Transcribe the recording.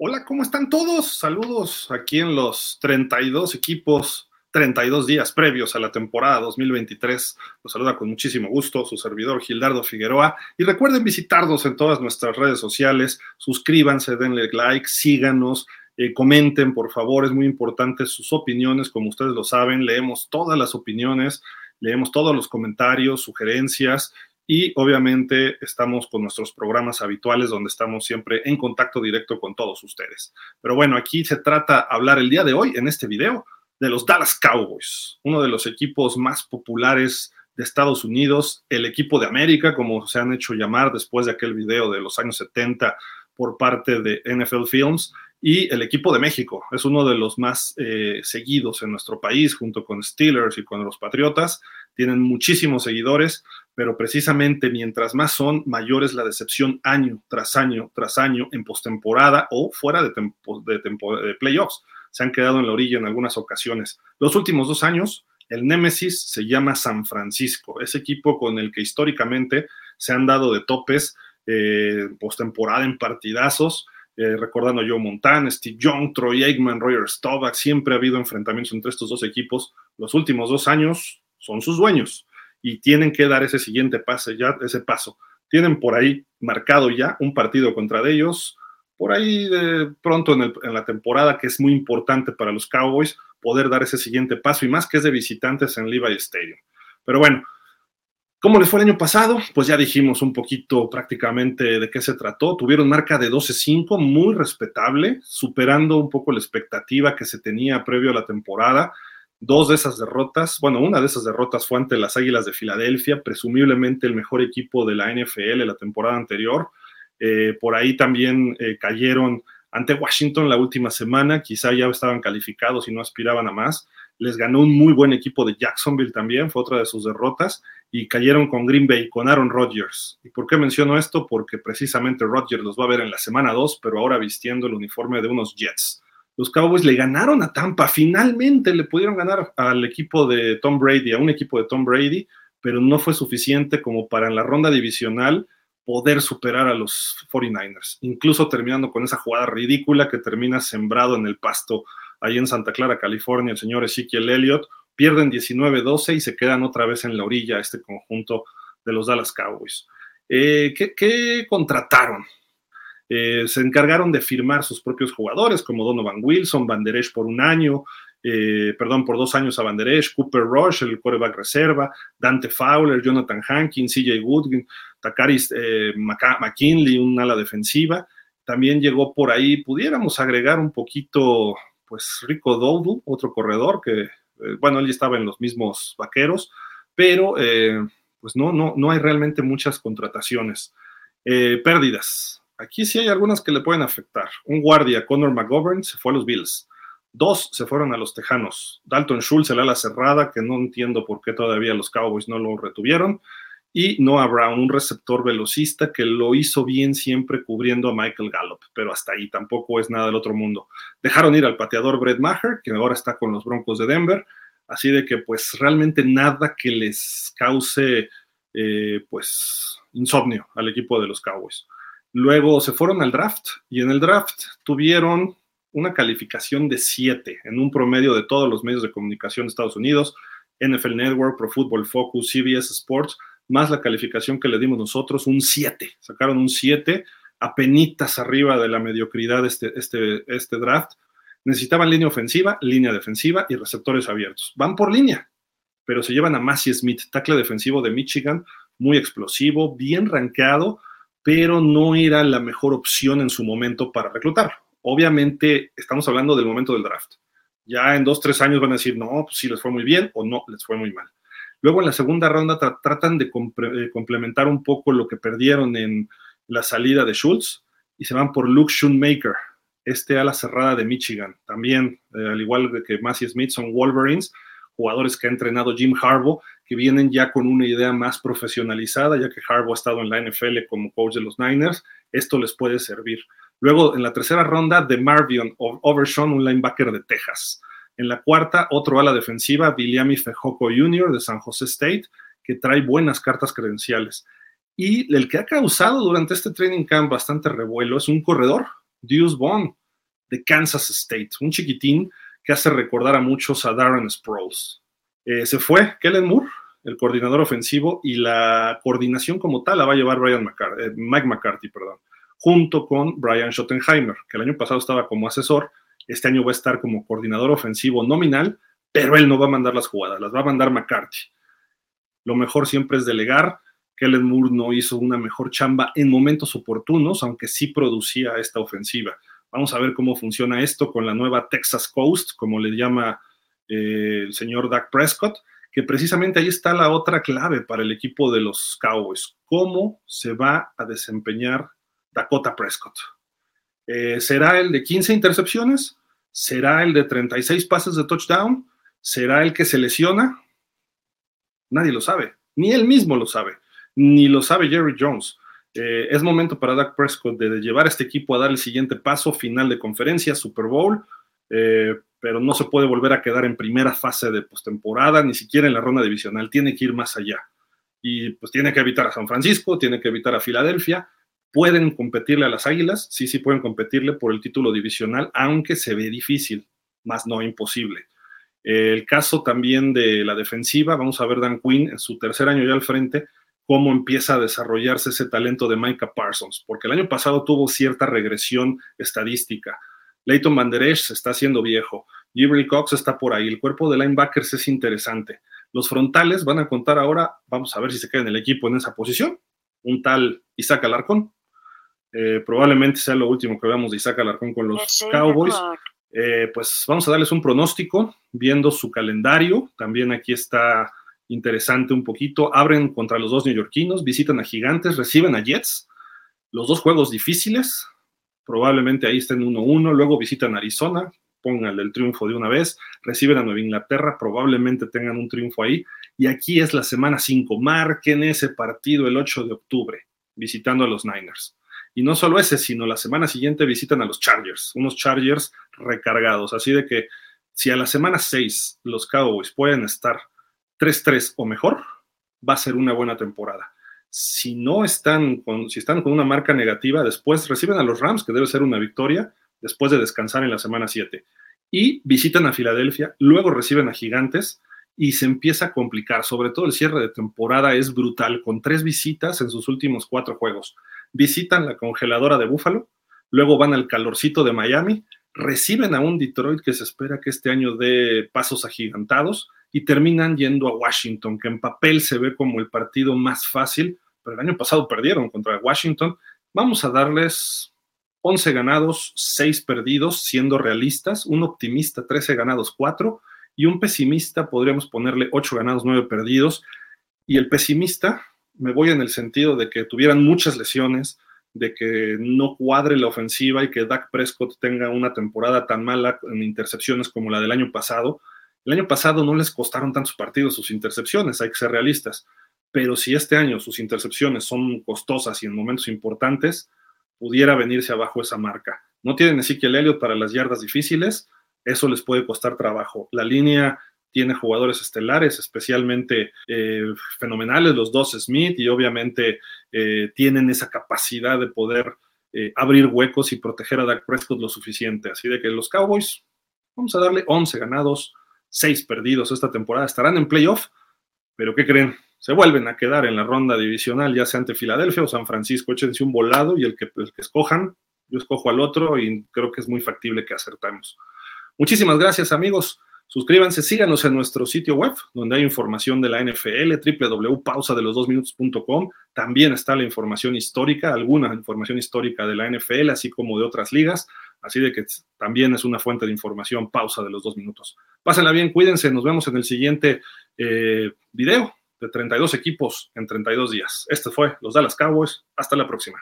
Hola, ¿cómo están todos? Saludos aquí en los 32 equipos, 32 días previos a la temporada 2023. Los saluda con muchísimo gusto su servidor Gildardo Figueroa. Y recuerden visitarnos en todas nuestras redes sociales. Suscríbanse, denle like, síganos, eh, comenten, por favor. Es muy importante sus opiniones, como ustedes lo saben. Leemos todas las opiniones, leemos todos los comentarios, sugerencias y obviamente estamos con nuestros programas habituales donde estamos siempre en contacto directo con todos ustedes. Pero bueno, aquí se trata hablar el día de hoy en este video de los Dallas Cowboys, uno de los equipos más populares de Estados Unidos, el equipo de América, como se han hecho llamar después de aquel video de los años 70 por parte de NFL Films, y el equipo de México. Es uno de los más eh, seguidos en nuestro país, junto con Steelers y con los Patriotas. Tienen muchísimos seguidores, pero precisamente mientras más son, mayor es la decepción año tras año tras año en postemporada o fuera de, de, playoffs. Se han quedado en la orilla en algunas ocasiones. Los últimos dos años, el Némesis se llama San Francisco, ese equipo con el que históricamente se han dado de topes eh, postemporada en partidazos eh, recordando a Joe Montana, Steve Young, Troy Aikman, Roger Staubach, siempre ha habido enfrentamientos entre estos dos equipos. Los últimos dos años son sus dueños y tienen que dar ese siguiente pase, ya ese paso. Tienen por ahí marcado ya un partido contra ellos, por ahí de pronto en, en la temporada, que es muy importante para los Cowboys poder dar ese siguiente paso y más que es de visitantes en Levi Stadium. Pero bueno, ¿Cómo les fue el año pasado? Pues ya dijimos un poquito prácticamente de qué se trató. Tuvieron marca de 12-5, muy respetable, superando un poco la expectativa que se tenía previo a la temporada. Dos de esas derrotas, bueno, una de esas derrotas fue ante las Águilas de Filadelfia, presumiblemente el mejor equipo de la NFL la temporada anterior. Eh, por ahí también eh, cayeron ante Washington la última semana, quizá ya estaban calificados y no aspiraban a más les ganó un muy buen equipo de Jacksonville también, fue otra de sus derrotas, y cayeron con Green Bay, con Aaron Rodgers. ¿Y por qué menciono esto? Porque precisamente Rodgers los va a ver en la semana 2, pero ahora vistiendo el uniforme de unos Jets. Los Cowboys le ganaron a Tampa, finalmente le pudieron ganar al equipo de Tom Brady, a un equipo de Tom Brady, pero no fue suficiente como para en la ronda divisional poder superar a los 49ers, incluso terminando con esa jugada ridícula que termina sembrado en el pasto ahí en Santa Clara, California, el señor Ezekiel Elliott, pierden 19-12 y se quedan otra vez en la orilla este conjunto de los Dallas Cowboys. Eh, ¿qué, contrataron? Eh, se encargaron de firmar sus propios jugadores, como Donovan Wilson, Van por un año, eh, perdón, por dos años a Van Cooper Rush, el quarterback reserva, Dante Fowler, Jonathan Hankins, CJ Woodgren, Takaris McKinley, un ala defensiva. También llegó por ahí, pudiéramos agregar un poquito pues Rico Doudu, otro corredor que, eh, bueno, él estaba en los mismos vaqueros, pero eh, pues no, no, no hay realmente muchas contrataciones. Eh, pérdidas. Aquí sí hay algunas que le pueden afectar. Un guardia, Connor McGovern, se fue a los Bills. Dos se fueron a los Tejanos. Dalton Schultz, el ala cerrada, que no entiendo por qué todavía los Cowboys no lo retuvieron y Noah Brown, un receptor velocista que lo hizo bien siempre cubriendo a Michael Gallup, pero hasta ahí tampoco es nada del otro mundo. Dejaron ir al pateador Brett Maher, que ahora está con los Broncos de Denver, así de que pues realmente nada que les cause eh, pues insomnio al equipo de los Cowboys. Luego se fueron al draft y en el draft tuvieron una calificación de 7 en un promedio de todos los medios de comunicación de Estados Unidos, NFL Network, Pro Football Focus, CBS Sports, más la calificación que le dimos nosotros, un 7. Sacaron un 7, apenitas arriba de la mediocridad este, este, este draft. Necesitaban línea ofensiva, línea defensiva y receptores abiertos. Van por línea, pero se llevan a Massey Smith, tackle defensivo de Michigan, muy explosivo, bien rankeado, pero no era la mejor opción en su momento para reclutar. Obviamente, estamos hablando del momento del draft. Ya en dos, tres años van a decir, no, pues sí les fue muy bien o no, les fue muy mal. Luego en la segunda ronda tratan de eh, complementar un poco lo que perdieron en la salida de Schultz y se van por Luke Schoonmaker, este ala cerrada de Michigan. También, eh, al igual que Massey Smith, son Wolverines, jugadores que ha entrenado Jim Harbaugh, que vienen ya con una idea más profesionalizada, ya que Harbaugh ha estado en la NFL como coach de los Niners. Esto les puede servir. Luego, en la tercera ronda, de Marvion Overshawn, un linebacker de Texas. En la cuarta, otro ala defensiva, Viliami Fejoco Jr. de San José State, que trae buenas cartas credenciales. Y el que ha causado durante este training camp bastante revuelo es un corredor, Deuce Bond, de Kansas State, un chiquitín que hace recordar a muchos a Darren Sproles. Eh, se fue Kellen Moore, el coordinador ofensivo, y la coordinación como tal la va a llevar Brian eh, Mike McCarthy, perdón, junto con Brian Schottenheimer, que el año pasado estaba como asesor, este año va a estar como coordinador ofensivo nominal, pero él no va a mandar las jugadas, las va a mandar McCarthy. Lo mejor siempre es delegar. Kellen Moore no hizo una mejor chamba en momentos oportunos, aunque sí producía esta ofensiva. Vamos a ver cómo funciona esto con la nueva Texas Coast, como le llama eh, el señor Doug Prescott, que precisamente ahí está la otra clave para el equipo de los Cowboys. ¿Cómo se va a desempeñar Dakota Prescott? Eh, ¿Será el de 15 intercepciones? ¿Será el de 36 pases de touchdown? ¿Será el que se lesiona? Nadie lo sabe, ni él mismo lo sabe, ni lo sabe Jerry Jones. Eh, es momento para Dak Prescott de, llevar a este equipo a dar el siguiente paso, final de conferencia, Super Bowl, eh, pero no se puede volver a quedar en primera fase de postemporada, ni siquiera en la ronda divisional, tiene que ir más allá. Y pues tiene que evitar a San Francisco, tiene que evitar a Filadelfia, pueden competirle a las Águilas, sí, sí pueden competirle por el título divisional, aunque se ve difícil, más no imposible. El caso también de la defensiva, vamos a ver Dan Quinn en su tercer año ya al frente, cómo empieza a desarrollarse ese talento de Micah Parsons, porque el año pasado tuvo cierta regresión estadística. Leighton Van Der Esch se está haciendo viejo, Gibril Cox está por ahí, el cuerpo de linebackers es interesante. Los frontales van a contar ahora, vamos a ver si se queda en el equipo en esa posición, un tal Isaac Alarcón, eh, probablemente sea lo último que veamos de Isaac Alarcón con los Cowboys. Eh, pues vamos a darles un pronóstico, viendo su calendario. También aquí está interesante un poquito. Abren contra los dos neoyorquinos, visitan a Gigantes, reciben a Jets. Los dos juegos difíciles, probablemente ahí estén 1-1. Luego visitan Arizona, pongan el triunfo de una vez. Reciben a Nueva Inglaterra, probablemente tengan un triunfo ahí. Y aquí es la semana 5. Marquen ese partido el 8 de octubre, visitando a los Niners. Y no solo ese, sino la semana siguiente visitan a los Chargers, unos Chargers recargados. Así de que si a la semana 6 los Cowboys pueden estar 3-3 o mejor, va a ser una buena temporada. Si no están con, si están con una marca negativa, después reciben a los Rams, que debe ser una victoria, después de descansar en la semana 7. Y visitan a Filadelfia, luego reciben a Gigantes y se empieza a complicar. Sobre todo el cierre de temporada es brutal, con tres visitas en sus últimos cuatro juegos visitan la congeladora de Búfalo, luego van al calorcito de Miami, reciben a un Detroit que se espera que este año dé pasos agigantados y terminan yendo a Washington, que en papel se ve como el partido más fácil, pero el año pasado perdieron contra Washington. Vamos a darles 11 ganados, 6 perdidos, siendo realistas, un optimista 13 ganados, 4 y un pesimista podríamos ponerle 8 ganados, 9 perdidos. Y el pesimista me voy en el sentido de que tuvieran muchas lesiones, de que no cuadre la ofensiva y que Dak Prescott tenga una temporada tan mala en intercepciones como la del año pasado. El año pasado no les costaron tantos partidos sus intercepciones, hay que ser realistas, pero si este año sus intercepciones son costosas y en momentos importantes, pudiera venirse abajo esa marca. No tienen Ezequiel Elliott para las yardas difíciles, eso les puede costar trabajo. La línea tiene jugadores estelares, especialmente eh, fenomenales, los dos Smith, y obviamente eh, tienen esa capacidad de poder eh, abrir huecos y proteger a Dak Prescott lo suficiente. Así de que los Cowboys, vamos a darle 11 ganados, 6 perdidos esta temporada, estarán en playoff, pero ¿qué creen? Se vuelven a quedar en la ronda divisional, ya sea ante Filadelfia o San Francisco, échense un volado y el que, el que escojan, yo escojo al otro y creo que es muy factible que acertemos. Muchísimas gracias amigos. Suscríbanse, síganos en nuestro sitio web, donde hay información de la NFL, www.pausadelosdosminutos.com. También está la información histórica, alguna información histórica de la NFL, así como de otras ligas. Así de que también es una fuente de información, pausa de los dos minutos. Pásenla bien, cuídense, nos vemos en el siguiente eh, video de 32 equipos en 32 días. Este fue los Dallas Cowboys. Hasta la próxima.